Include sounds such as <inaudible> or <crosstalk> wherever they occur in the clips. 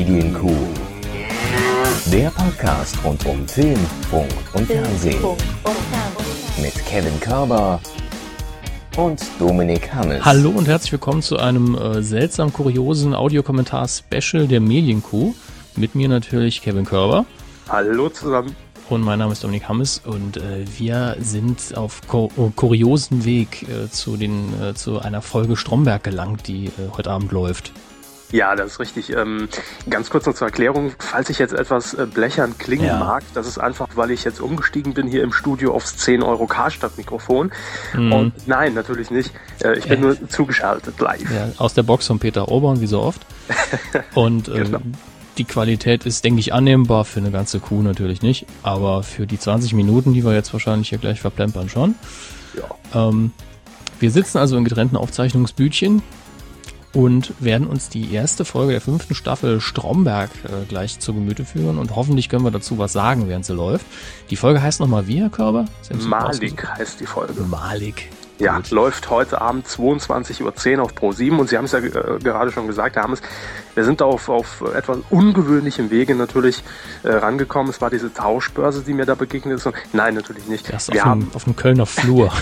Medienkuh. Der Podcast rund um Film, Funk und Fernsehen. Mit Kevin Körber und Dominik Hammes. Hallo und herzlich willkommen zu einem äh, seltsam kuriosen Audiokommentar-Special der Medienkuh. Mit mir natürlich Kevin Körber. Hallo zusammen. Und mein Name ist Dominik Hammes und äh, wir sind auf ko kuriosen Weg äh, zu, den, äh, zu einer Folge Stromberg gelangt, die äh, heute Abend läuft. Ja, das ist richtig. Ähm, ganz kurz noch zur Erklärung, falls ich jetzt etwas äh, blechern klingen Ja. mag, das ist einfach, weil ich jetzt umgestiegen bin hier im Studio aufs 10 Euro Karstadt-Mikrofon. Mhm. Und nein, natürlich nicht. Äh, ich bin Äh. nur zugeschaltet live. Ja, aus der Box von Peter Orban, wie so oft. <laughs> Und äh, Genau. die Qualität ist, denke ich, annehmbar. Für eine ganze Kuh natürlich nicht. Aber für die 20 Minuten, die wir jetzt wahrscheinlich hier gleich verplempern, schon. Ja. Ähm, wir sitzen also in getrennten Aufzeichnungsbütchen und werden uns die erste Folge der fünften Staffel Stromberg äh, gleich zu Gemüte führen und hoffentlich können wir dazu was sagen, während sie läuft. Die Folge heißt nochmal wie, Herr Körber? Malik heißt die Folge. Malik. Ja, Gut. läuft heute Abend 22.10 Uhr auf Pro7 und Sie haben es ja äh, gerade schon gesagt, Herr Hammes, wir sind da auf, auf etwas ungewöhnlichem Wege natürlich äh, rangekommen. Es war diese Tauschbörse, die mir da begegnet ist. Und nein, natürlich nicht. Das wir auf, haben dem, auf dem Kölner Flur.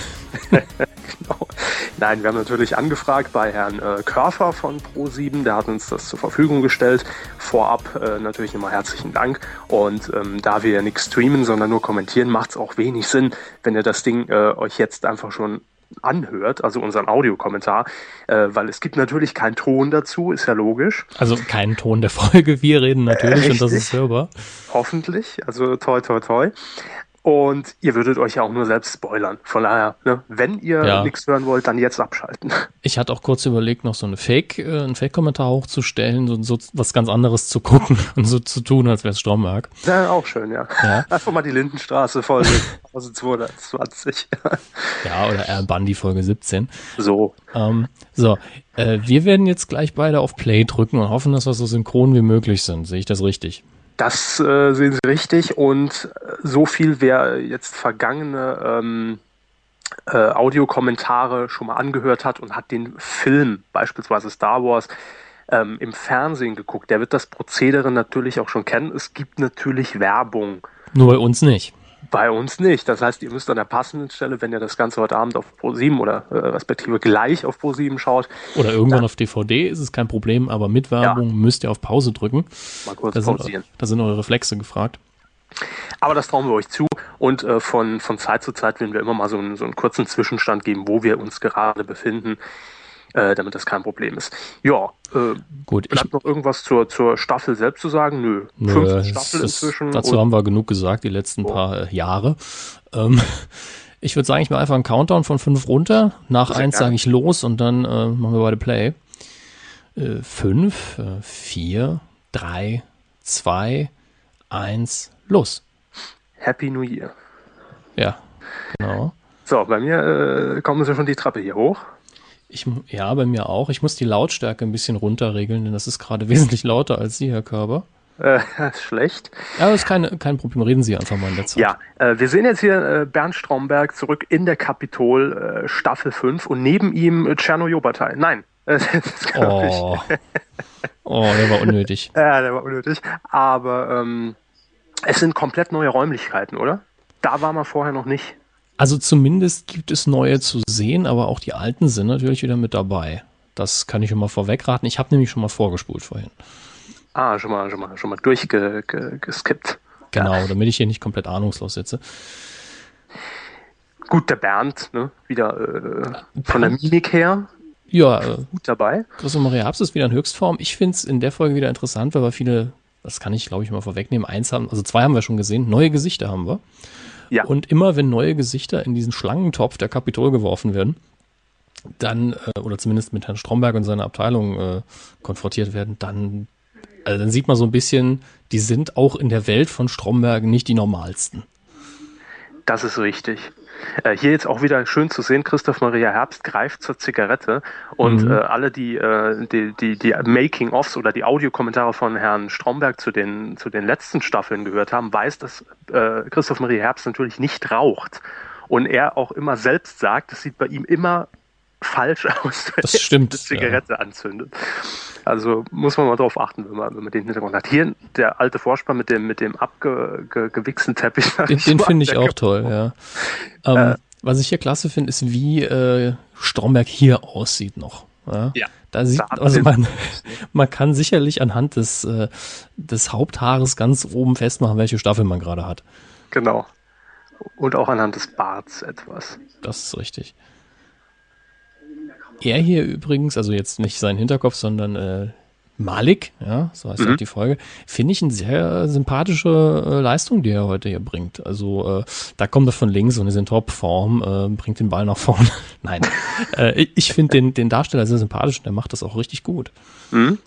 <laughs> Genau. Nein, wir haben natürlich angefragt bei Herrn äh, Körfer von Pro7, der hat uns das zur Verfügung gestellt. Vorab äh, natürlich nochmal herzlichen Dank. Und ähm, da wir ja nichts streamen, sondern nur kommentieren, macht es auch wenig Sinn, wenn ihr das Ding äh, euch jetzt einfach schon anhört, also unseren Audiokommentar, äh, weil es gibt natürlich keinen Ton dazu, ist ja logisch. Also kein Ton der Folge, wir reden natürlich und das ist hörbar. Hoffentlich, also toi toi toi. Und ihr würdet euch ja auch nur selbst spoilern. Von daher, ne, wenn ihr Ja. nichts hören wollt, dann jetzt abschalten. <laughs> Ich hatte auch kurz überlegt, noch so eine Fake, äh, einen Fake-Kommentar hochzustellen, so, so was ganz anderes zu gucken <laughs> und so zu tun, als wäre es Stromberg. Ja, auch schön, ja. Ja. <laughs> Einfach mal die Lindenstraße voll 1220. Ja, oder eher Bundy Folge 17. so. Ähm, so, äh, wir werden jetzt gleich beide auf Play drücken und hoffen, dass wir so synchron wie möglich sind. Sehe ich das richtig? Das äh, sehen Sie richtig. Und äh, so viel, wer jetzt vergangene ähm, äh, Audiokommentare schon mal angehört hat und hat den Film, beispielsweise Star Wars, ähm, im Fernsehen geguckt, der wird das Prozedere natürlich auch schon kennen. Es gibt natürlich Werbung. Nur bei uns nicht. Bei uns nicht. Das heißt, ihr müsst an der passenden Stelle, wenn ihr das Ganze heute Abend auf Pro7 oder äh, respektive gleich auf Pro7 schaut, Oder irgendwann auf DVD ist es kein Problem, aber mit Werbung müsst ihr auf Pause drücken. mal kurz Da sind, pausieren. da sind eure Reflexe gefragt. Aber das trauen wir euch zu und äh, von, von Zeit zu Zeit werden wir immer mal so einen, so einen kurzen Zwischenstand geben, wo wir uns gerade befinden, äh, damit das kein Problem ist. Ja, äh, Gut, ich, bleibt noch irgendwas zur, zur Staffel selbst zu sagen? Nö. Nö, Fünfte Staffel das, inzwischen. Dazu haben wir genug gesagt, die letzten So. paar äh, Jahre. Ähm, <laughs> ich würde sagen, ich mache einfach einen Countdown von fünf runter. Nach Sehr eins sage ich los und dann äh, machen wir beide Play. Äh, fünf, äh, vier, drei, zwei, eins, los. Happy New Year. Ja, genau. So, bei mir äh, kommen sie schon die Treppe hier hoch. Ich, ja, bei mir auch. Ich muss die Lautstärke ein bisschen runterregeln, denn das ist gerade <laughs> wesentlich lauter als Sie, Herr Körber. Äh, <laughs> schlecht. Aber ist keine, kein Problem. Reden Sie einfach mal in der Zeit. Ja, äh, wir sehen jetzt hier äh, Bernd Stromberg zurück in der Kapitol äh, Staffel 5 und neben ihm äh, Tschernojobatei. Nein, äh, <laughs> das glaub ich. Oh. oh, der war unnötig. Ja, der war unnötig. Aber ähm, es sind komplett neue Räumlichkeiten, oder? Da war man vorher noch nicht. Also zumindest gibt es neue zu sehen, aber auch die alten sind natürlich wieder mit dabei. Das kann ich schon mal vorwegraten. Ich habe nämlich schon mal vorgespult vorhin. Ah, schon mal, schon mal, schon mal durchgeskippt. Genau, damit ich hier nicht komplett ahnungslos sitze. Gut, der Bernd, ne? Wieder äh, von der Mimik her Ja, äh, gut dabei. Christoph Maria Herbst ist wieder in Höchstform. Ich finde es in der Folge wieder interessant, weil wir viele, das kann ich glaube ich mal vorwegnehmen, eins haben, also zwei haben wir schon gesehen, neue Gesichter haben wir. Ja. Und immer wenn neue Gesichter in diesen Schlangentopf der Kapitol geworfen werden, dann, äh, oder zumindest mit Herrn Stromberg und seiner Abteilung äh, konfrontiert werden, dann, also dann sieht man so ein bisschen, die sind auch in der Welt von Stromberg nicht die normalsten. Das ist richtig. Äh, hier jetzt auch wieder schön zu sehen, Christoph Maria Herbst greift zur Zigarette und Mhm. äh, alle die, äh, die, die, die Making-ofs oder die Audiokommentare von Herrn Stromberg zu den, zu den letzten Staffeln gehört haben, weiß, dass äh, Christoph Maria Herbst natürlich nicht raucht. Und er auch immer selbst sagt, es sieht bei ihm immer falsch <laughs> aus, Das stimmt, er eine Zigarette anzündet. Also muss man mal drauf achten, wenn man, wenn man den Hintergrund hat. Hier der alte Vorspann mit dem, mit dem abgewichsten Teppich. Den, den finde ich auch toll, ja. Ähm, äh, was ich hier klasse finde, ist, wie äh, Stromberg hier aussieht noch. Ja. ja da sieht, da also man, <laughs> man kann sicherlich anhand des, äh, des Haupthaares ganz oben festmachen, welche Staffel man gerade hat. Genau. Und auch anhand des Barts etwas. Das ist richtig. Er hier übrigens, also jetzt nicht sein Hinterkopf, sondern äh, Malik, ja, so heißt mhm. auch die Folge, finde ich eine sehr sympathische äh, Leistung, die er heute hier bringt. Also äh, da kommt er von links und ist in Topform, äh, bringt den Ball nach vorne. <laughs> Nein, äh, ich finde den, den Darsteller sehr sympathisch und der macht das auch richtig gut. Mhm.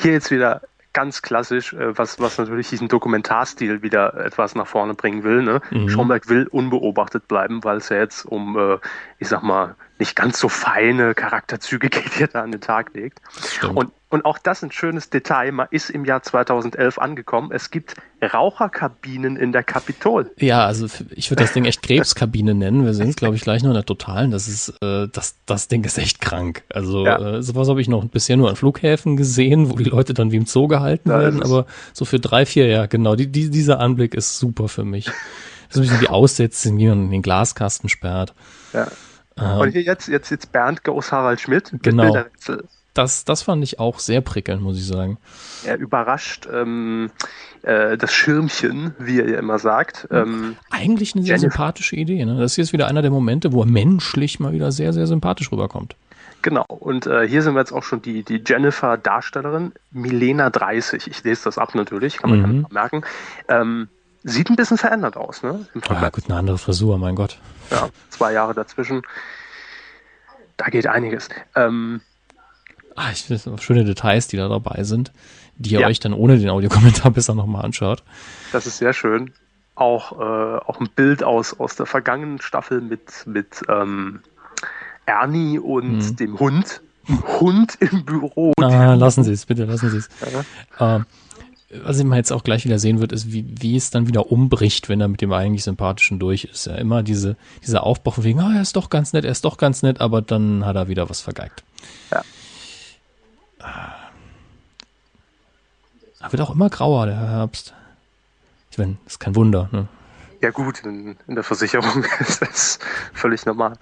Hier jetzt wieder ganz klassisch, äh, was, was natürlich diesen Dokumentarstil wieder etwas nach vorne bringen will. Ne? Mhm. Schomberg will unbeobachtet bleiben, weil es ja jetzt um, äh, ich sag mal, nicht ganz so feine Charakterzüge geht, <laughs> die er da an den Tag legt. Und und auch das ein schönes Detail. Man ist im Jahr 2011 angekommen. Es gibt Raucherkabinen in der Kapitol. Ja, also ich würde das Ding echt Krebskabine nennen. Wir sehen es, glaube ich, gleich noch in der Totalen. Das ist, äh, das, das Ding ist echt krank. Also ja. äh, sowas habe ich noch bisher nur an Flughäfen gesehen, wo die Leute dann wie im Zoo gehalten werden. Aber so für drei, vier, ja, genau. Die, die, dieser Anblick ist super für mich. So ein bisschen wie Aussetzen, wie man in den Glaskasten sperrt. Ja. Ähm, Und hier jetzt, jetzt, jetzt Bernd Goes Harald Schmidt. Genau das, das fand ich auch sehr prickelnd, muss ich sagen. Er überrascht ähm, äh, das Schirmchen, wie er ja immer sagt. Ähm, Eigentlich eine sehr Jennifer. sympathische Idee. Ne? Das hier ist wieder einer der Momente, wo er menschlich mal wieder sehr, sehr sympathisch rüberkommt. Genau, und äh, hier sind wir jetzt auch schon die, die Jennifer-Darstellerin, Milena 30. Ich lese das ab natürlich, kann man mhm. merken. Ähm, sieht ein bisschen verändert aus, ne? Ja, gut, eine andere Frisur, mein Gott. Ja, zwei Jahre dazwischen. Da geht einiges. Ähm, Ah, ich finde schöne Details, die da dabei sind, die ihr ja. euch dann ohne den Audiokommentar <laughs> besser nochmal anschaut. Das ist sehr schön. Auch, äh, auch ein Bild aus, aus der vergangenen Staffel mit, mit ähm, Ernie und hm. dem Hund. Hund im Büro. Ah, lassen Sie es, bitte lassen Sie es. Ja. Ähm, was man jetzt auch gleich wieder sehen wird, ist, wie, wie es dann wieder umbricht, wenn er mit dem eigentlich Sympathischen durch ist. Ja, immer diese, dieser Aufbruch von wegen, ah, er ist doch ganz nett, er ist doch ganz nett, aber dann hat er wieder was vergeigt. Ja. Er wird auch immer grauer, der Herbst. Ich meine, ist kein Wunder. Ne? Ja gut, in, in, der Versicherung <laughs> ist das völlig normal.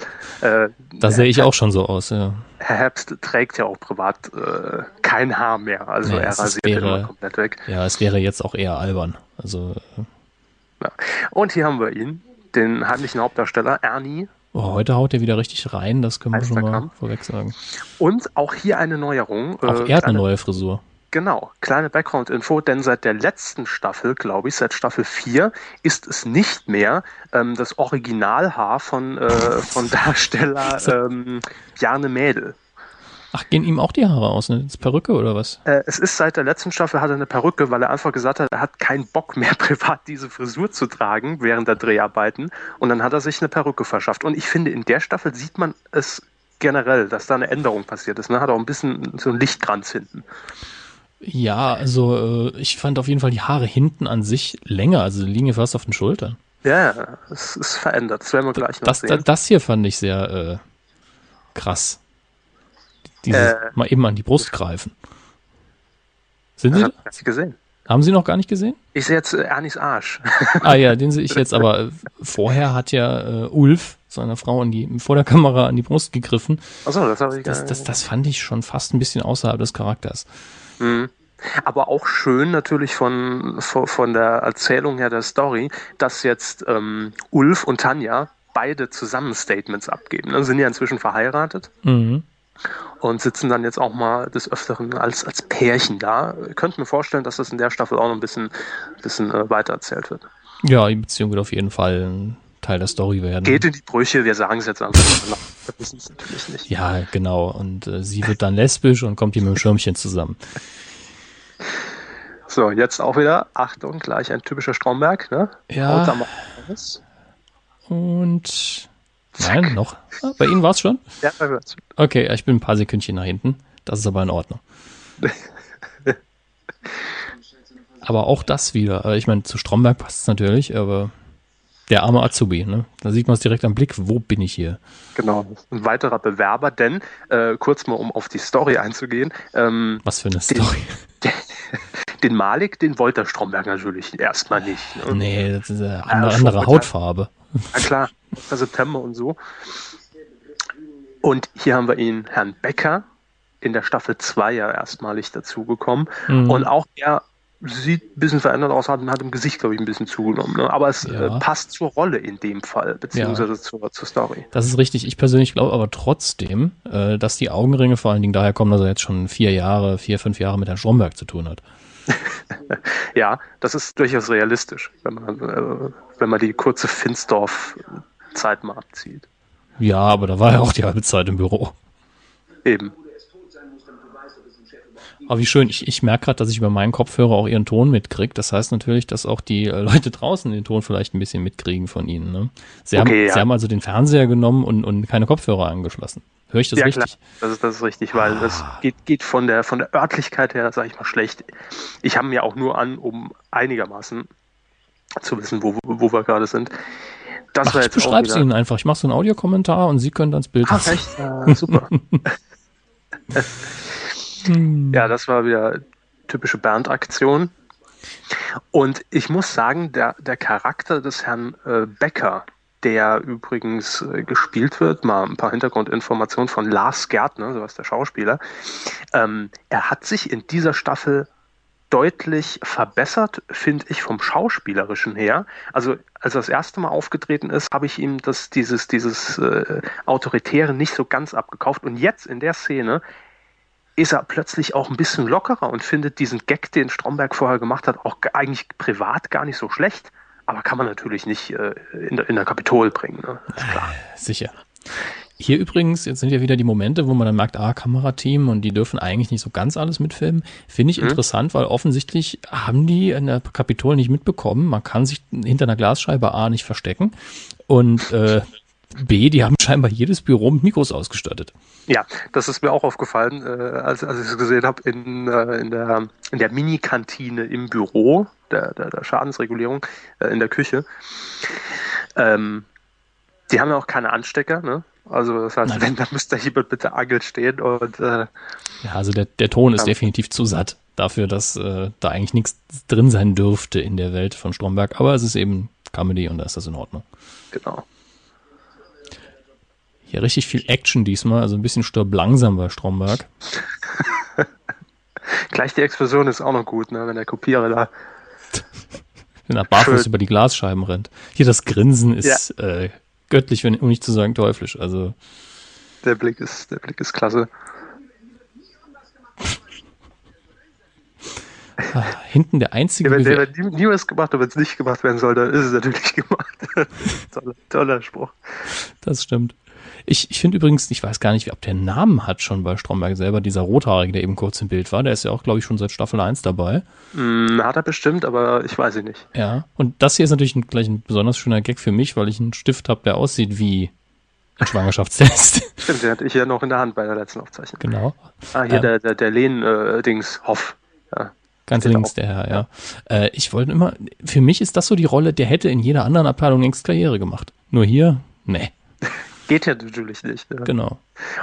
Äh, da sehe ich auch schon so aus, ja. Herr Herbst trägt ja auch privat äh, kein Haar mehr, also nee, er rasiert wäre, immer komplett weg. Ja, es wäre jetzt auch eher albern. Also. Äh. Ja. Und hier haben wir ihn, den heimlichen Hauptdarsteller Ernie Oh, heute haut er wieder richtig rein, das können wir schon mal vorweg sagen. Und auch hier eine Neuerung. Auch äh, er hat eine neue Frisur. Genau, kleine Background-Info, denn seit der letzten Staffel, glaube ich, seit Staffel 4, ist es nicht mehr ähm, das Originalhaar von, äh, von <laughs> Darsteller ähm, Bjarne Mädel. Ach, gehen ihm auch die Haare aus, ne? Das ist Perücke oder was? Äh, es ist seit der letzten Staffel hat er eine Perücke, weil er einfach gesagt hat, er hat keinen Bock mehr <laughs> privat diese Frisur zu tragen während der Dreharbeiten und dann hat er sich eine Perücke verschafft. Und ich finde, in der Staffel sieht man es generell, dass da eine Änderung passiert ist. Ne? Hat auch ein bisschen so ein Lichtkranz hinten. Ja, also äh, ich fand auf jeden Fall die Haare hinten an sich länger, also die liegen fast auf den Schultern. Ja, es ist verändert. Das werden wir gleich noch das, sehen. Das hier fand ich sehr äh, krass. Dieses äh, mal eben an die Brust greifen. Sind Sie? Hab ich gesehen. Haben Sie noch gar nicht gesehen? Ich sehe jetzt äh, Ernies Arsch. <laughs> ah ja, den sehe ich jetzt, aber äh, vorher hat ja äh, Ulf seiner Frau an die, vor der Kamera an die Brust gegriffen. Achso, das habe ich das, das, das fand ich schon fast ein bisschen außerhalb des Charakters. Mhm. Aber auch schön natürlich von, von, von, der Erzählung her der Story, dass jetzt ähm, Ulf und Tanja beide zusammen Statements abgeben. Dann sind ja inzwischen verheiratet. Mhm und sitzen dann jetzt auch mal des Öfteren als, als Pärchen da. Ich könnte mir vorstellen, dass das in der Staffel auch noch ein bisschen, bisschen äh, weiter erzählt wird. Ja, die Beziehung wird auf jeden Fall ein Teil der Story werden. Geht in die Brüche, wir sagen es jetzt einfach. Es natürlich nicht. Ja, genau. Und äh, sie wird dann lesbisch und kommt hier mit dem Schirmchen zusammen. So, jetzt auch wieder, Achtung, gleich ein typischer Stromberg, ne? Ja. Und Nein, noch. Ah, bei Ihnen war es schon? Ja, bei mir schon. Okay, ich bin ein paar Sekündchen nach hinten. Das ist aber in Ordnung. <laughs> aber auch das wieder. Ich meine, zu Stromberg passt es natürlich, aber Der arme Azubi, ne? Da sieht man es direkt am Blick, wo bin ich hier? Genau, ein weiterer Bewerber, denn äh, kurz mal um auf die Story einzugehen. Ähm, Was für eine Story? Den, <laughs> den Malik, den wollte der Stromberg natürlich erstmal nicht. Ne? Nee, das ist eine andere, ja, andere Hautfarbe. Na klar, September und so. Und hier haben wir ihn, Herrn Becker, in der Staffel 2 ja erstmalig dazugekommen. Mhm. Und auch er sieht ein bisschen verändert aus, hat, hat im Gesicht, glaube ich, ein bisschen zugenommen. Ne? Aber es ja. äh, passt zur Rolle in dem Fall, beziehungsweise ja. zur, zur Story. Das ist richtig. Ich persönlich glaube aber trotzdem, äh, dass die Augenringe vor allen Dingen daher kommen, dass er jetzt schon vier Jahre, vier, fünf Jahre mit Herrn Stromberg zu tun hat. <laughs> ja, das ist durchaus realistisch, wenn man, äh, wenn man die kurze Finsdorf-Zeit mal abzieht. Ja, aber da war er auch die halbe Zeit im Büro. Eben. Aber wie schön, ich, ich merke gerade, dass ich über meinen Kopfhörer auch ihren Ton mitkriege. Das heißt natürlich, dass auch die äh, Leute draußen den Ton vielleicht ein bisschen mitkriegen von ihnen. Ne? Sie, okay, haben, ja. sie haben also den Fernseher genommen und, und keine Kopfhörer angeschlossen. Höre ich das ja, richtig? Klar. Das ist, das ist richtig, weil ah. das geht, geht von, der, von der Örtlichkeit her, sage ich mal, schlecht. Ich habe mir auch nur an, um einigermaßen zu wissen, wo, wo wir gerade sind. Das Ach, ich beschreibe es Ihnen einfach. Ich mache so einen Audiokommentar und Sie können dann das Bild. Ach, echt? Ja, super. <laughs> <laughs> Hm. Ja, das war wieder typische Bernd-Aktion. Und ich muss sagen, der, der Charakter des Herrn äh, Becker, der übrigens äh, gespielt wird, mal ein paar Hintergrundinformationen von Lars Gärtner, so heißt der Schauspieler, ähm, er hat sich in dieser Staffel deutlich verbessert, finde ich, vom Schauspielerischen her. Also als er das erste Mal aufgetreten ist, habe ich ihm das, dieses, dieses äh, Autoritäre nicht so ganz abgekauft. Und jetzt in der Szene ist er plötzlich auch ein bisschen lockerer und findet diesen Gag, den Stromberg vorher gemacht hat, auch eigentlich privat gar nicht so schlecht. Aber kann man natürlich nicht äh, in, der, in der Kapitol bringen. Ne? Äh, sicher. Hier übrigens, jetzt sind ja wieder die Momente, wo man dann merkt, ah, Kamerateam und die dürfen eigentlich nicht so ganz alles mitfilmen. Finde ich mhm. interessant, weil offensichtlich haben die in der Kapitol nicht mitbekommen. Man kann sich hinter einer Glasscheibe A nicht verstecken. Und äh, <laughs> B, die haben scheinbar jedes Büro mit Mikros ausgestattet. Ja, das ist mir auch aufgefallen, äh, als, als ich es gesehen habe in, äh, in der, in der Mini-Kantine im Büro der, der, der Schadensregulierung äh, in der Küche. Ähm, die haben ja auch keine Anstecker, ne? Also das heißt, Nein. wenn, dann müsste jemand bitte Angel stehen und äh, Ja, also der, der Ton ist ja. definitiv zu satt dafür, dass äh, da eigentlich nichts drin sein dürfte in der Welt von Stromberg, aber es ist eben Comedy und da ist das in Ordnung. Genau. Hier richtig viel Action diesmal, also ein bisschen stirb langsam bei Stromberg. <laughs> Gleich die Explosion ist auch noch gut, ne, wenn der Kopierer da <laughs> wenn er barfuß Schön. über die Glasscheiben rennt. Hier das Grinsen ist ja. äh, göttlich, wenn, um nicht zu sagen teuflisch. Also der Blick ist, der Blick ist klasse. Ah, hinten der einzige. Ja, wenn der nie, nie was gemacht, aber wenn es nicht gemacht werden soll, dann ist es natürlich <laughs> gemacht. toller, toller Spruch. Das stimmt. Ich, ich finde übrigens, ich weiß gar nicht, ob der einen Namen hat schon bei Stromberg selber, dieser Rothaarige, der eben kurz im Bild war. Der ist ja auch, glaube ich, schon seit Staffel 1 dabei. Mm, hat er bestimmt, aber ich weiß ihn nicht. Ja, und das hier ist natürlich ein, gleich ein besonders schöner Gag für mich, weil ich einen Stift habe, der aussieht wie ein Schwangerschaftstest. <laughs> Stimmt, den hatte ich ja noch in der Hand bei der letzten Aufzeichnung. Genau. Ah, hier ähm, der, der, der Lehn-Dings, äh, Hoff. Ja. Ganz links der Herr, ja. ja. Äh, ich wollte immer, für mich ist das so die Rolle, der hätte in jeder anderen Abteilung längst Karriere gemacht. Nur hier, nee. <laughs> Geht ja natürlich nicht. Ne? Genau.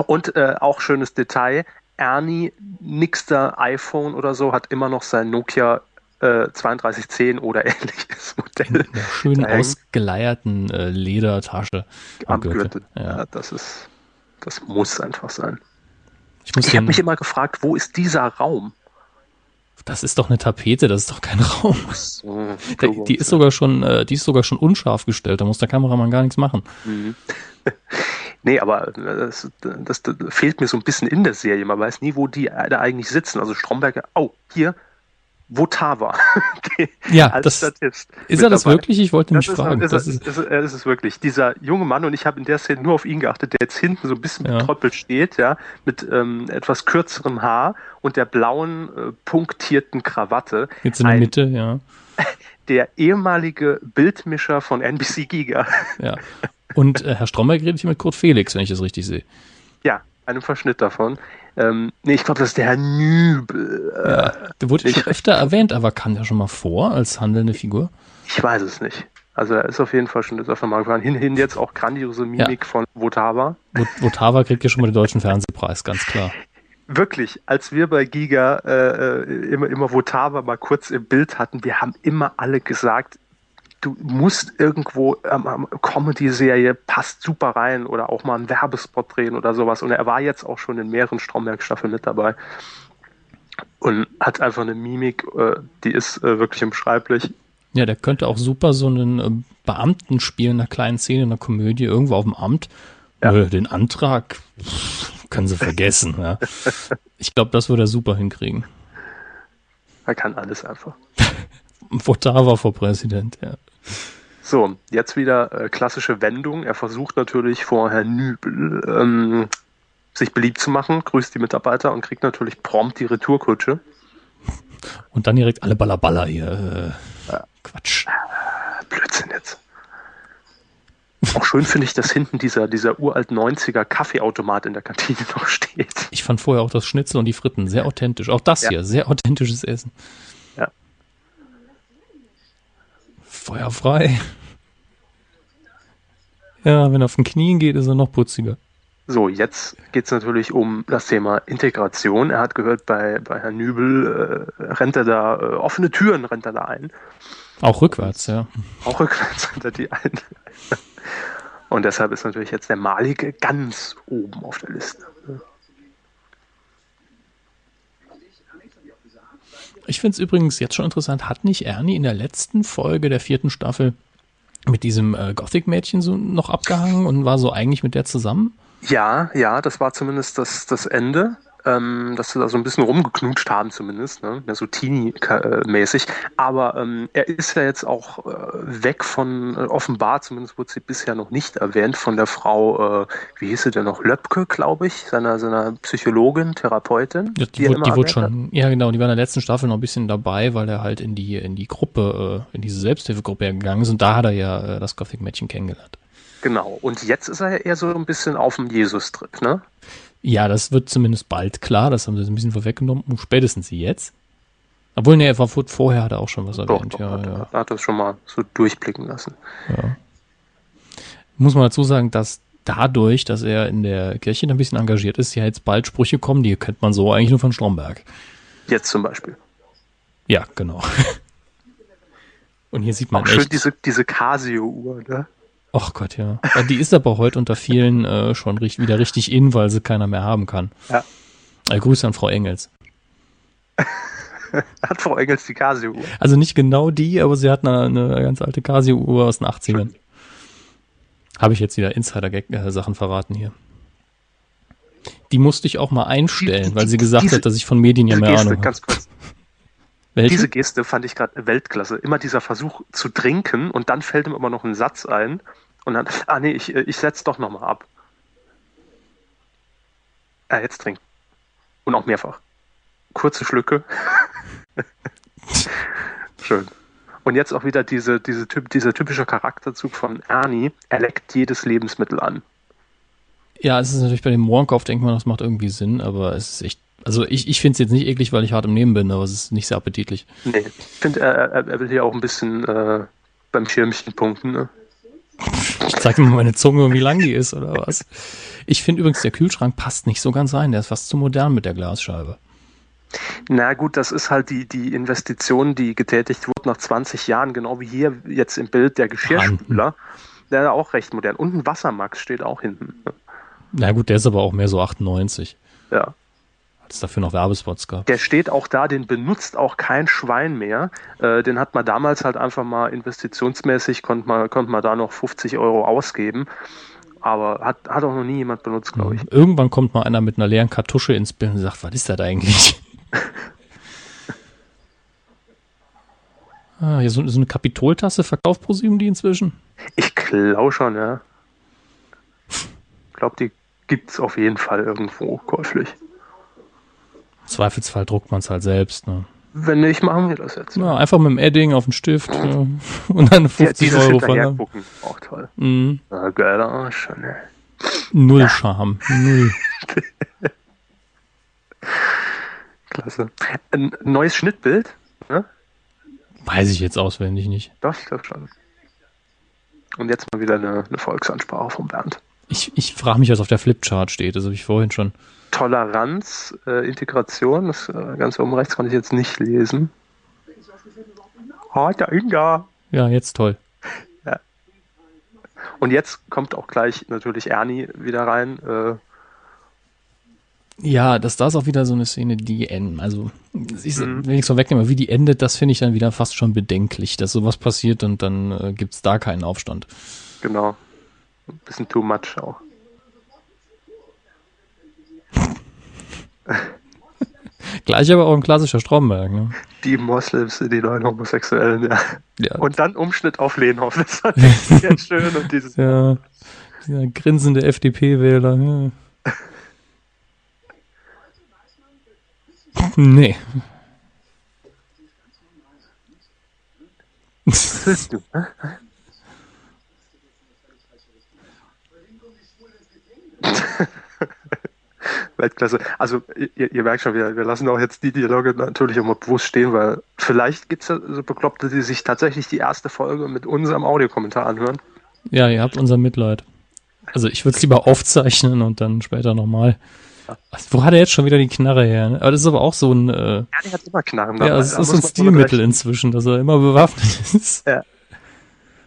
Und äh, auch schönes Detail, Ernie, nixter iPhone oder so, hat immer noch sein Nokia äh, 3210 oder <laughs> ähnliches Modell. In einer schön ausgeleierten äh, Ledertasche am, am Gürtel. Gürtel. Ja. ja. das ist, das muss einfach sein. Ich, ich habe mich immer gefragt, wo ist dieser Raum? Das ist doch eine Tapete, das ist doch kein <laughs> Raum. So, die, die, ist sogar schon, äh, die ist sogar schon unscharf gestellt, da muss der Kameramann gar nichts machen. Mhm. Nee, aber das, das, das, fehlt mir so ein bisschen in der Serie. Man weiß nie, wo die da eigentlich sitzen. Also Stromberger, oh, hier, wo Tava. <laughs> ja, das, Statist ist er das dabei. wirklich? Ich wollte mich fragen. Ist, das ist, ist, ist, ist, es wirklich. Dieser junge Mann, und ich habe in der Szene nur auf ihn geachtet, der jetzt hinten so ein bisschen ja. betröppelt steht, ja, mit ähm, etwas kürzerem Haar und der blauen, äh, punktierten Krawatte. Jetzt in der Ein, Mitte, ja. <laughs> Der ehemalige Bildmischer von NBC Giga. Ja. <laughs> Und äh, Herr Stromberg redet hier mit Kurt Felix, wenn ich das richtig sehe. Ja, einem Verschnitt davon. Ähm, nee, ich glaube, das ist der Herr Nübel. Ja, der wurde schon öfter erwähnt, aber kam der schon mal vor als handelnde Figur? Ich weiß es nicht. Also er ist auf jeden Fall schon das öfter mal gefahren. Hin, hin jetzt auch grandiose Mimik ja. von Votava. Votava kriegt ja schon mal den deutschen Fernsehpreis, ganz klar. Wirklich, als wir bei Giga äh, äh, immer, immer Votava mal kurz im Bild hatten, wir haben immer alle gesagt, du musst irgendwo ähm, Comedy-Serie passt super rein oder auch mal einen Werbespot drehen oder sowas. Und er war jetzt auch schon in mehreren Stromberg-Staffeln mit dabei und hat einfach eine Mimik, äh, die ist äh, wirklich unbeschreiblich. Ja, der könnte auch super so einen äh, Beamten spielen, in einer kleinen Szene, in einer Komödie, irgendwo auf dem Amt. Ja. Äh, den Antrag pff, können sie vergessen. ja. <laughs> Ich glaube, das würde er super hinkriegen. Er kann alles einfach. <laughs> Votava vor Präsident, ja. So, jetzt wieder äh, klassische Wendung. Er versucht natürlich vor Herrn Nübel ähm, sich beliebt zu machen, grüßt die Mitarbeiter und kriegt natürlich prompt die Retourkutsche. Und dann direkt alle Ballerballer hier. Äh, ja. Quatsch. Blödsinn jetzt. Auch schön finde ich, dass hinten dieser, dieser uralt 90er Kaffeeautomat in der Kantine <laughs> noch steht. Ich fand vorher auch das Schnitzel und die Fritten sehr authentisch. Auch das ja. hier, sehr authentisches Essen. Ja. Feuerfrei. <laughs> Ja, wenn er auf den Knien geht, ist er noch putziger. So, jetzt geht es natürlich um das Thema Integration. Er hat gehört, bei, bei Herrn Nübel äh, rennt er da, äh, offene Türen rennt er da ein. Auch rückwärts, ja. Auch rückwärts rennt er die ein. Und deshalb ist natürlich jetzt der Malige ganz oben auf der Liste. Ich finde es übrigens jetzt schon interessant, hat nicht Ernie in der letzten Folge der vierten Staffel mit diesem äh, Gothic-Mädchen so noch abgehangen und war so eigentlich mit der zusammen? Ja, ja, das war zumindest das, das Ende ähm, dass sie da so ein bisschen rumgeknutscht haben zumindest, ne? ja, so Teenie-mäßig. Aber ähm, er ist ja jetzt auch äh, weg von, äh, offenbar, zumindest wurde sie bisher noch nicht erwähnt, von der Frau, äh, wie hieß sie denn noch, Löpke, glaube ich, seiner, seiner Psychologin, Therapeutin. Ja, die, die, wurde, die wurde schon, ja genau, die war in der letzten Staffel noch ein bisschen dabei, weil er halt in die, in die Gruppe, äh, in diese Selbsthilfegruppe gegangen ist und da hat er ja äh, das Gothic-Mädchen kennengelernt. Genau, und jetzt ist er ja eher so ein bisschen auf dem Jesus-Trip, ne? Ja, das wird zumindest bald klar. Das haben sie ein bisschen vorweggenommen. Spätestens jetzt. Obwohl, er war vorher hat er auch schon was erwähnt. Doch, ja, hat, ja. hat das schon mal so durchblicken lassen. Ja. Muss man dazu sagen, dass dadurch, dass er in der Kirche ein bisschen engagiert ist, ja jetzt bald Sprüche kommen, die kennt man so eigentlich nur von Stromberg. Jetzt zum Beispiel. Ja, genau. <laughs> Und hier sieht man auch echt, schön diese, diese Casio-Uhr, ne? Ach Gott, ja. Die ist aber heute unter vielen äh, schon richtig, wieder richtig in, weil sie keiner mehr haben kann. Ja. Äh, Grüße an Frau Engels. <laughs> hat Frau Engels die Casio-Uhr? Also nicht genau die, aber sie hat eine, eine ganz alte Casio-Uhr aus den 80ern. Habe ich jetzt wieder Insider-Sachen verraten hier. Die musste ich auch mal einstellen, die, die, weil sie gesagt diese, hat, dass ich von Medien ja mehr Geste, Ahnung habe. Welche? Diese Geste fand ich gerade Weltklasse. Immer dieser Versuch zu trinken und dann fällt ihm immer noch ein Satz ein und dann, ah nee, ich, ich setz doch nochmal ab. Ah, jetzt trinken. Und auch mehrfach. Kurze Schlücke. <laughs> Schön. Und jetzt auch wieder diese, diese dieser typische Charakterzug von Ernie. Er leckt jedes Lebensmittel an. Ja, es ist natürlich bei dem Mohrenkauf, denkt man, das macht irgendwie Sinn, aber es ist echt. Also ich, ich finde es jetzt nicht eklig, weil ich hart im Nehmen bin, aber es ist nicht sehr appetitlich. Nee, ich finde, er, er, will hier auch ein bisschen äh, beim Schirmchen punkten, ne? Ich zeig dir mal meine Zunge, wie lang die ist, oder was? Ich finde übrigens, der Kühlschrank passt nicht so ganz rein. Der ist fast zu modern mit der Glasscheibe. Na gut, das ist halt die, die Investition, die getätigt wurde nach 20 Jahren, genau wie hier jetzt im Bild der Geschirrspüler. Der ist auch recht modern. Und ein Wassermax steht auch hinten. Na gut, der ist aber auch mehr so 98. Ja es dafür noch Werbespots gab. Der steht auch da, den benutzt auch kein Schwein mehr. Äh, den hat man damals halt einfach mal investitionsmäßig, konnte man, konnte man da noch 50 Euro ausgeben. Aber hat, hat auch noch nie jemand benutzt, glaube ich. Irgendwann kommt mal einer mit einer leeren Kartusche ins Bild und sagt, was ist das eigentlich? <laughs> ah, hier so, so eine Kapitoltasse verkauft ProSieben die inzwischen? Ich glaube schon, ja. <laughs> Ich glaube, die gibt es auf jeden Fall irgendwo käuflich. Zweifelsfall druckt man es halt selbst. Ne? Wenn nicht, machen wir das jetzt. Ja, einfach mit dem Edding auf den Stift ja. <laughs> und dann 50 ja, Euro von gucken. Auch toll. Mhm. Ja, geiler Arsch. Ne? Null ja. Charme. Null. <laughs> Klasse. Ein neues Schnittbild? Ne? Weiß ich jetzt auswendig nicht. Doch, ich glaube schon. Und jetzt mal wieder eine, eine Volksansprache von Bernd. Ich, ich frage mich, was auf der Flipchart steht. Das habe ich vorhin schon. Toleranz, äh, Integration, das äh, ganz oben rechts kann ich jetzt nicht lesen. Ah, der Inga. Ja, jetzt toll. Ja. Und jetzt kommt auch gleich natürlich Ernie wieder rein. Äh, ja, dass das auch wieder so eine Szene, die enden. Also, ich, mhm. wenn ich es so wegnehme, wie die endet, das finde ich dann wieder fast schon bedenklich, dass sowas passiert und dann äh, gibt es da keinen Aufstand. Genau. Ein bisschen too much auch. Gleich aber auch ein klassischer Stromberg, ne? Die Moslems, die neuen Homosexuellen, ja. ja. Und dann Umschnitt auf Lehnhoff, das fand ich <laughs> sehr schön. Und dieses ja, dieser grinsende FDP-Wähler, ja. <laughs> Nee. <laughs> Weltklasse. Also ihr, ihr, merkt schon, wir, wir lassen auch jetzt die Dialoge natürlich immer bewusst stehen, weil vielleicht gibt es ja so Bekloppte, die sich tatsächlich die erste Folge mit unserem Audiokommentar anhören. Ja, ihr habt unser Mitleid. Also ich würde es lieber aufzeichnen und dann später nochmal. Wo hat er jetzt schon wieder die Knarre her? Aber das ist aber auch so ein. Äh, ja, der hat immer Knarren. Ja, es ist so ein Stilmittel inzwischen, dass er immer bewaffnet <laughs> ist. Ja.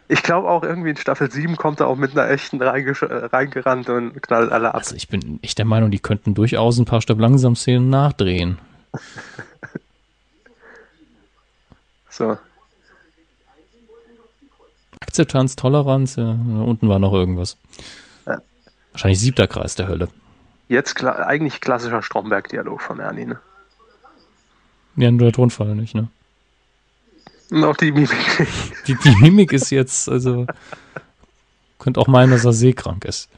Ich glaube auch irgendwie in Staffel 7 kommt er auch mit einer echten reingerannt und knallt alle ab. Also ich bin echt der Meinung, die könnten durchaus ein paar Stab langsam Szenen nachdrehen. <laughs> so. Akzeptanz, Toleranz, ja, unten war noch irgendwas. Ja. Wahrscheinlich siebter Kreis der Hölle. Jetzt klar, eigentlich klassischer Stromberg-Dialog von Ernie, ne? Ja, nur der Tonfall nicht, ne? Und auch die Mimik Die, die Mimik ist jetzt, also, könnte auch meinen, dass er seekrank ist.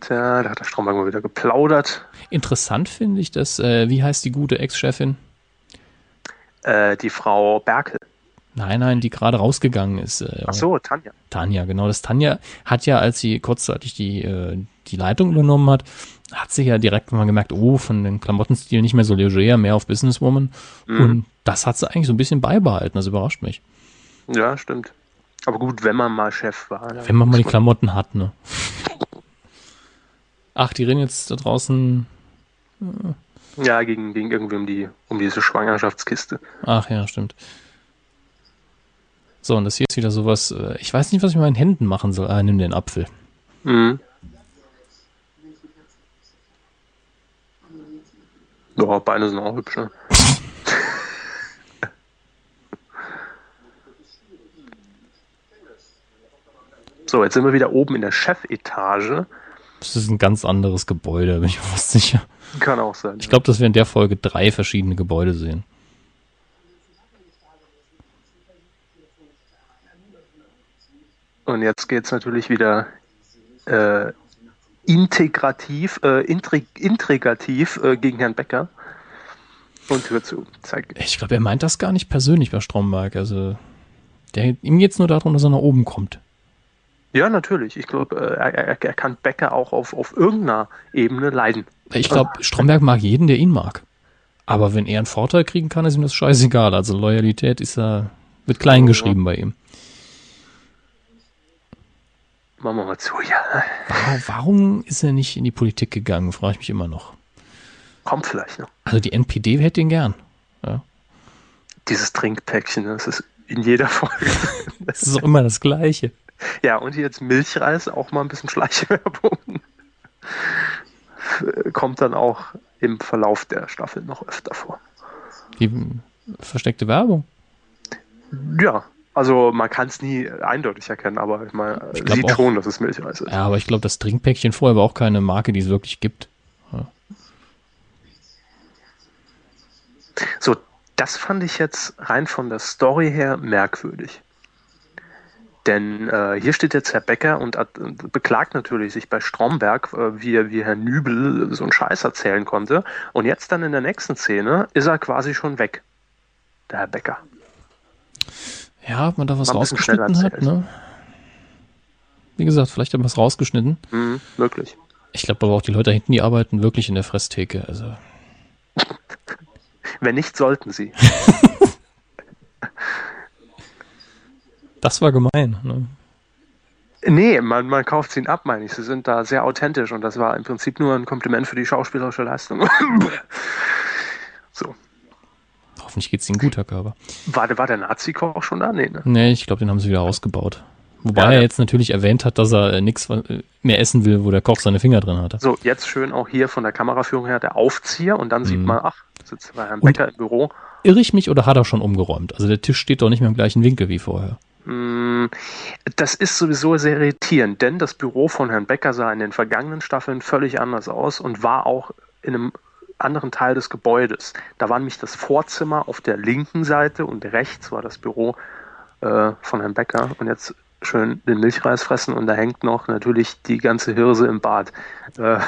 Tja, da hat der Stromberg mal wieder geplaudert. Interessant finde ich, dass, äh, wie heißt die gute Ex-Chefin? Äh, die Frau Berkel. Nein, nein, die gerade rausgegangen ist. Äh, Ach so, Tanja. Tanja, genau. Das Tanja hat ja, als sie kurzzeitig die, äh, die Leitung übernommen hat, hat sie ja direkt mal gemerkt, oh, von den Klamottenstil nicht mehr so leger, mehr auf Businesswoman. Mhm. Und das hat sie eigentlich so ein bisschen beibehalten. Das überrascht mich. Ja, stimmt. Aber gut, wenn man mal Chef war. Wenn man mal die Klamotten hat, ne? <laughs> Ach, die reden jetzt da draußen. Äh. Ja, gegen, gegen irgendwie um die, um diese Schwangerschaftskiste. Ach ja, stimmt. So, und das hier ist wieder sowas, äh, ich weiß nicht, was ich mit meinen Händen machen soll. Ah, nimm den Apfel. Mhm. Ja, Beine sind auch hübsch, ne? so, jetzt sind wir wieder oben in der Chefetage. Das ist ein ganz anderes Gebäude, bin ich fast sicher. Kann auch sein. Ich glaube, dass wir in der Folge drei verschiedene Gebäude sehen. Und jetzt geht es natürlich wieder äh, integrativ, äh, intrig intrigativ äh, gegen Herrn Becker. Und hör zu. Zeig. Ich glaube, er meint das gar nicht persönlich bei Stromberg. Also, der, ihm geht es nur darum, dass er nach oben kommt. Ja, natürlich. Ich glaube, äh, er, er, kann Becker auch auf, auf irgendeiner Ebene leiden. Ich glaube, Stromberg mag jeden, der ihn mag. Aber wenn er einen Vorteil kriegen kann, ist ihm das scheißegal. Also Loyalität ist er, wird klein geschrieben bei ihm. Machen wir mal zu, ja. Warum ist er nicht in die Politik gegangen, frage ich mich immer noch. Kommt vielleicht noch. Also die NPD hätte ihn gern. Ja. Dieses Trinkpäckchen, das ist in jeder Folge. <laughs> das ist auch immer das Gleiche. Ja, und jetzt Milchreis, auch mal ein bisschen Schleichwerbung. Kommt dann auch im Verlauf der Staffel noch öfter vor. Die versteckte Werbung? Ja, also man kann es nie eindeutig erkennen, aber ich meine, ich sieht auch, schon, dass es Milchreis ist. Ja, aber ich glaube, das Trinkpäckchen vorher war auch keine Marke, die es wirklich gibt. Ja. So, das fand ich jetzt rein von der Story her merkwürdig. Denn äh, hier steht jetzt Herr Becker und hat, beklagt natürlich sich bei Stromberg, äh, wie, wie Herr Nübel so einen Scheiß erzählen konnte. Und jetzt dann in der nächsten Szene ist er quasi schon weg, der Herr Becker. Ja, ob man da was rausgeschnitten hat, ne? Wie gesagt, vielleicht haben wir es rausgeschnitten. Mhm, wirklich. Ich glaube aber auch, die Leute da hinten, die arbeiten wirklich in der Fresstheke. Also. <laughs> Wenn nicht, sollten sie. <laughs> das war gemein. Ne? Nee, man, man kauft sie ab, meine ich. Sie sind da sehr authentisch und das war im Prinzip nur ein Kompliment für die schauspielerische Leistung. <laughs> Hoffentlich geht es Ihnen gut, Herr Körber. War, war der Nazi-Koch schon da? Nee, ne? Nee, ich glaube, den haben sie wieder ausgebaut. Wobei ja, er jetzt natürlich erwähnt hat, dass er äh, nichts äh, mehr essen will, wo der Koch seine Finger drin hatte. So, jetzt schön auch hier von der Kameraführung her der Aufzieher und dann mhm. sieht man, ach, sitzt bei Herrn Becker und im Büro. Irre ich mich oder hat er schon umgeräumt? Also der Tisch steht doch nicht mehr im gleichen Winkel wie vorher. Mm, das ist sowieso sehr irritierend, denn das Büro von Herrn Becker sah in den vergangenen Staffeln völlig anders aus und war auch in einem anderen Teil des Gebäudes. Da war nämlich das Vorzimmer auf der linken Seite und rechts war das Büro äh, von Herrn Becker und jetzt schön den Milchreis fressen und da hängt noch natürlich die ganze Hirse im Bad. Äh,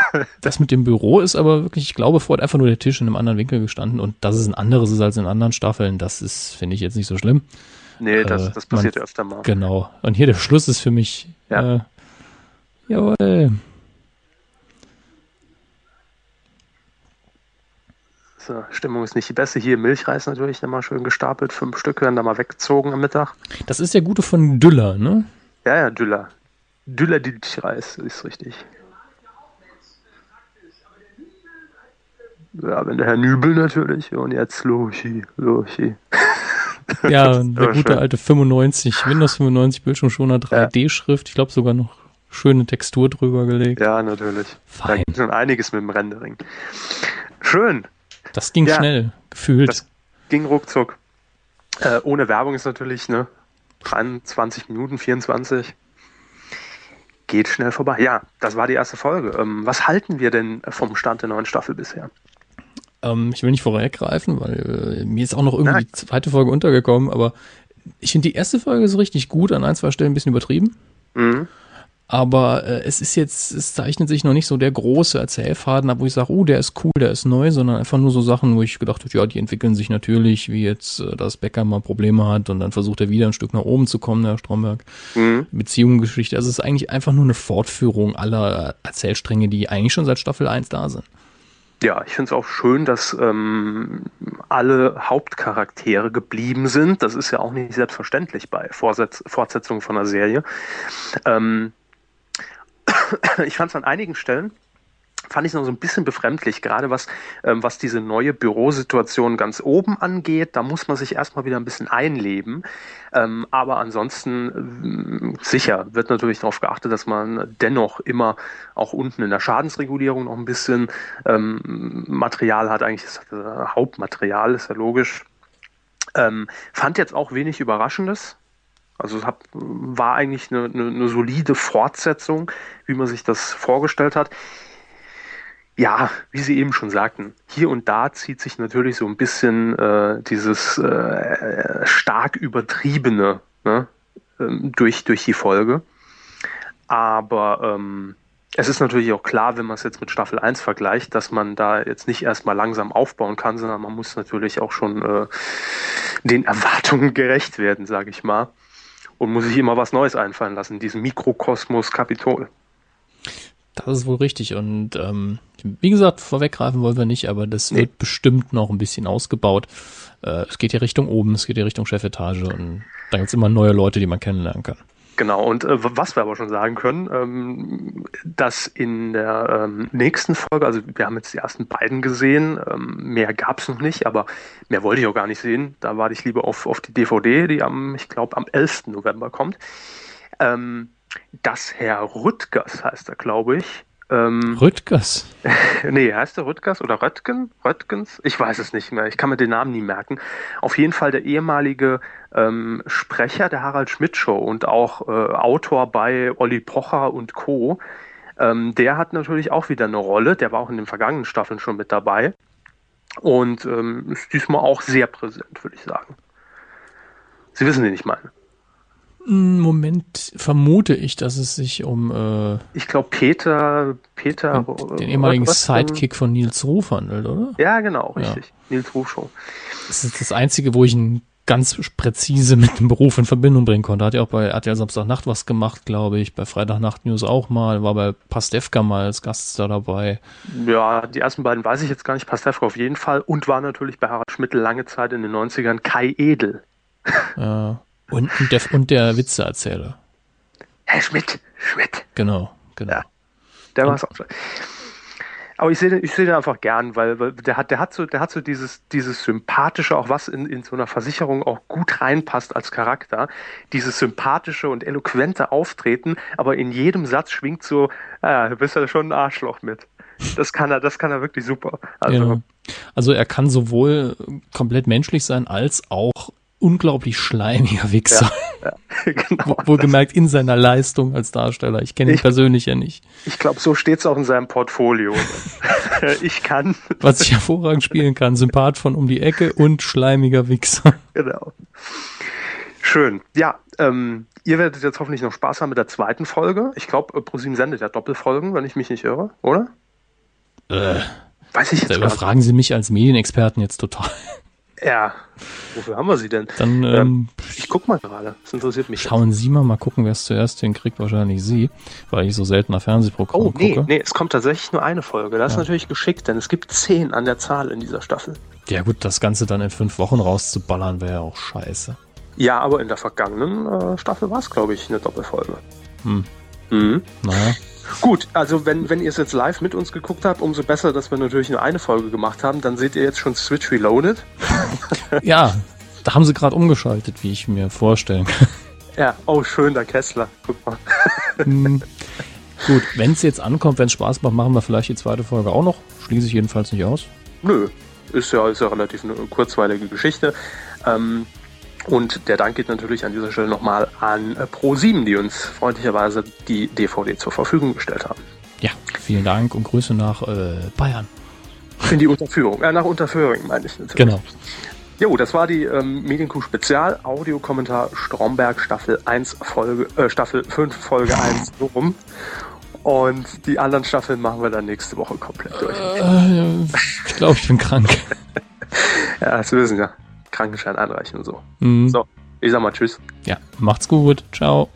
<laughs> das mit dem Büro ist aber wirklich, ich glaube, vorher einfach nur der Tisch in einem anderen Winkel gestanden und dass es ein anderes ist als in anderen Staffeln, das ist, finde ich, jetzt nicht so schlimm. Nee, das, äh, das passiert man, öfter mal. Genau. Und hier der Schluss ist für mich. Ja. Äh, jawohl. Stimmung ist nicht die beste. Hier Milchreis natürlich immer schön gestapelt. Fünf Stück werden da mal weggezogen am Mittag. Das ist der gute von Düller, ne? Ja, ja, Düller. Düller Milchreis ist richtig. Ja, wenn der Herr Nübel natürlich. Und jetzt Lochi, Lochi. <laughs> Ja, der gute schön. alte 95, Windows 95 Bildschirmschoner 3D-Schrift. Ich glaube sogar noch schöne Textur drüber gelegt. Ja, natürlich. Fein. Da gibt schon einiges mit dem Rendering. Schön. Das ging ja, schnell, gefühlt. Das ging ruckzuck. Äh, ohne Werbung ist natürlich, ne? 23 Minuten, 24. Geht schnell vorbei. Ja, das war die erste Folge. Ähm, was halten wir denn vom Stand der neuen Staffel bisher? Ähm, ich will nicht vorweggreifen, weil äh, mir ist auch noch irgendwie Nein. die zweite Folge untergekommen, aber ich finde die erste Folge so richtig gut, an ein, zwei Stellen ein bisschen übertrieben. Mhm. Aber äh, es ist jetzt, es zeichnet sich noch nicht so der große Erzählfaden ab, wo ich sage, oh, der ist cool, der ist neu, sondern einfach nur so Sachen, wo ich gedacht habe, ja, die entwickeln sich natürlich, wie jetzt, äh, dass Becker mal Probleme hat und dann versucht er wieder ein Stück nach oben zu kommen, der Stromberg. Mhm. Beziehungsgeschichte. Also es ist eigentlich einfach nur eine Fortführung aller Erzählstränge, die eigentlich schon seit Staffel 1 da sind. Ja, ich finde es auch schön, dass ähm, alle Hauptcharaktere geblieben sind. Das ist ja auch nicht selbstverständlich bei Vorsetz Fortsetzungen von einer Serie. Ähm, <coughs> ich fand es an einigen Stellen fand ich noch so ein bisschen befremdlich, gerade was, ähm, was diese neue Bürosituation ganz oben angeht. Da muss man sich erstmal wieder ein bisschen einleben. Ähm, aber ansonsten äh, sicher wird natürlich darauf geachtet, dass man dennoch immer auch unten in der Schadensregulierung noch ein bisschen ähm, Material hat. Eigentlich ist das äh, Hauptmaterial, ist ja logisch. Ähm, fand jetzt auch wenig Überraschendes. Also es hat, war eigentlich eine, eine, eine solide Fortsetzung, wie man sich das vorgestellt hat. Ja, wie Sie eben schon sagten, hier und da zieht sich natürlich so ein bisschen äh, dieses äh, stark übertriebene ne, ähm, durch, durch die Folge. Aber ähm, es ist natürlich auch klar, wenn man es jetzt mit Staffel 1 vergleicht, dass man da jetzt nicht erstmal langsam aufbauen kann, sondern man muss natürlich auch schon äh, den Erwartungen gerecht werden, sage ich mal. Und muss sich immer was Neues einfallen lassen, diesen Mikrokosmos Kapitol. Das ist wohl richtig. Und ähm, wie gesagt, vorweggreifen wollen wir nicht, aber das nee. wird bestimmt noch ein bisschen ausgebaut. Äh, es geht hier Richtung oben, es geht hier Richtung Chefetage und da gibt es immer neue Leute, die man kennenlernen kann. Genau, und äh, was wir aber schon sagen können, ähm, dass in der ähm, nächsten Folge, also wir haben jetzt die ersten beiden gesehen, ähm, mehr gab es noch nicht, aber mehr wollte ich auch gar nicht sehen. Da warte ich lieber auf, auf die DVD, die am, ich glaube, am 11. November kommt. Ähm, dass Herr Rüttgers heißt er, glaube ich. Ähm, Rüttgers? <laughs> nee, heißt er Rüttgers oder Röttgen? Röttgens? Ich weiß es nicht mehr. Ich kann mir den Namen nie merken. Auf jeden Fall der ehemalige ähm, Sprecher der Harald Schmidt Show und auch äh, Autor bei Olli Pocher und Co. Ähm, der hat natürlich auch wieder eine Rolle. Der war auch in den vergangenen Staffeln schon mit dabei. Und ähm, ist diesmal auch sehr präsent, würde ich sagen. Sie wissen, wen ich meine. Moment vermute ich, dass es sich um äh, ich glaube Peter Peter den ehemaligen Sidekick von Nils Ruf handelt, oder? Ja, genau, richtig. Ja. Nils Ruf Show. Das ist das einzige, wo ich ihn ganz präzise mit dem Beruf in Verbindung bringen konnte. Hat ja auch bei RTL Samstagnacht was gemacht, glaube ich, bei Freitagnacht News auch mal, war bei Pastewka mal als Gast da dabei. Ja, die ersten beiden weiß ich jetzt gar nicht, Pastewka auf jeden Fall und war natürlich bei Harald Schmidt lange Zeit in den 90ern Kai Edel. Ja. Und, und, der, und der Witzeerzähler. Herr Schmidt, Schmidt. Genau, genau. Ja. Der war es auch schon. Aber ich sehe den, ich sehe den einfach gern, weil, weil der hat, der hat so, der hat so dieses, dieses sympathische, auch was in, in so einer Versicherung auch gut reinpasst als Charakter. Dieses sympathische und eloquente Auftreten, aber in jedem Satz schwingt so, ah, du bist ja schon ein Arschloch mit. Das kann er, das kann er wirklich super. Also, ja. also er kann sowohl komplett menschlich sein, als auch unglaublich schleimiger Wichser. Ja, ja, <laughs> genau. Wohlgemerkt in seiner Leistung als Darsteller. Ich kenne ihn ich, persönlich ja nicht. Ich glaube, so steht es auch in seinem Portfolio. <laughs> ich kann. Was ich hervorragend spielen kann. Sympath von um die Ecke und schleimiger Wichser. Genau. Schön. Ja, ähm, ihr werdet jetzt hoffentlich noch Spaß haben mit der zweiten Folge. Ich glaube, ProSieben sendet ja Doppelfolgen, wenn ich mich nicht irre, oder? Äh, Weiß ich jetzt Da überfragen Sie mich als Medienexperten jetzt total. Ja, wofür haben wir sie denn? Dann, ähm, ähm, ich guck mal gerade, das interessiert mich. Schauen jetzt. Sie mal, mal gucken, wer es zuerst hinkriegt, wahrscheinlich Sie, weil ich so seltener Fernsehprogramme oh, nee, gucke. nee, es kommt tatsächlich nur eine Folge. Das ja. ist natürlich geschickt, denn es gibt zehn an der Zahl in dieser Staffel. Ja gut, das Ganze dann in fünf Wochen rauszuballern, wäre ja auch scheiße. Ja, aber in der vergangenen äh, Staffel war es, glaube ich, eine Doppelfolge. Hm. Mhm. Naja. Gut, also wenn, wenn ihr es jetzt live mit uns geguckt habt, umso besser, dass wir natürlich nur eine Folge gemacht haben. Dann seht ihr jetzt schon Switch Reloaded. <laughs> ja, da haben sie gerade umgeschaltet, wie ich mir vorstellen kann. Ja, oh schön, der Kessler. Guck mal. <laughs> hm. Gut, wenn es jetzt ankommt, wenn es Spaß macht, machen wir vielleicht die zweite Folge auch noch. Schließe ich jedenfalls nicht aus. Nö, ist ja, ist ja relativ eine kurzweilige Geschichte. Ähm, und der Dank geht natürlich an dieser Stelle nochmal an äh, Pro7, die uns freundlicherweise die DVD zur Verfügung gestellt haben. Ja, vielen Dank und Grüße nach äh, Bayern. In die Unterführung, äh, nach Unterführung meine ich natürlich. Genau. Jo, das war die ähm, Medienkuh Spezial, Audiokommentar Stromberg Staffel 1 Folge, äh, Staffel 5 Folge 1 so rum. Und die anderen Staffeln machen wir dann nächste Woche komplett durch. Äh, ich glaube, ich bin krank. <laughs> ja, das wissen ja. Krankenschein einreichen und so. Mhm. So, ich sag mal Tschüss. Ja, macht's gut. Ciao.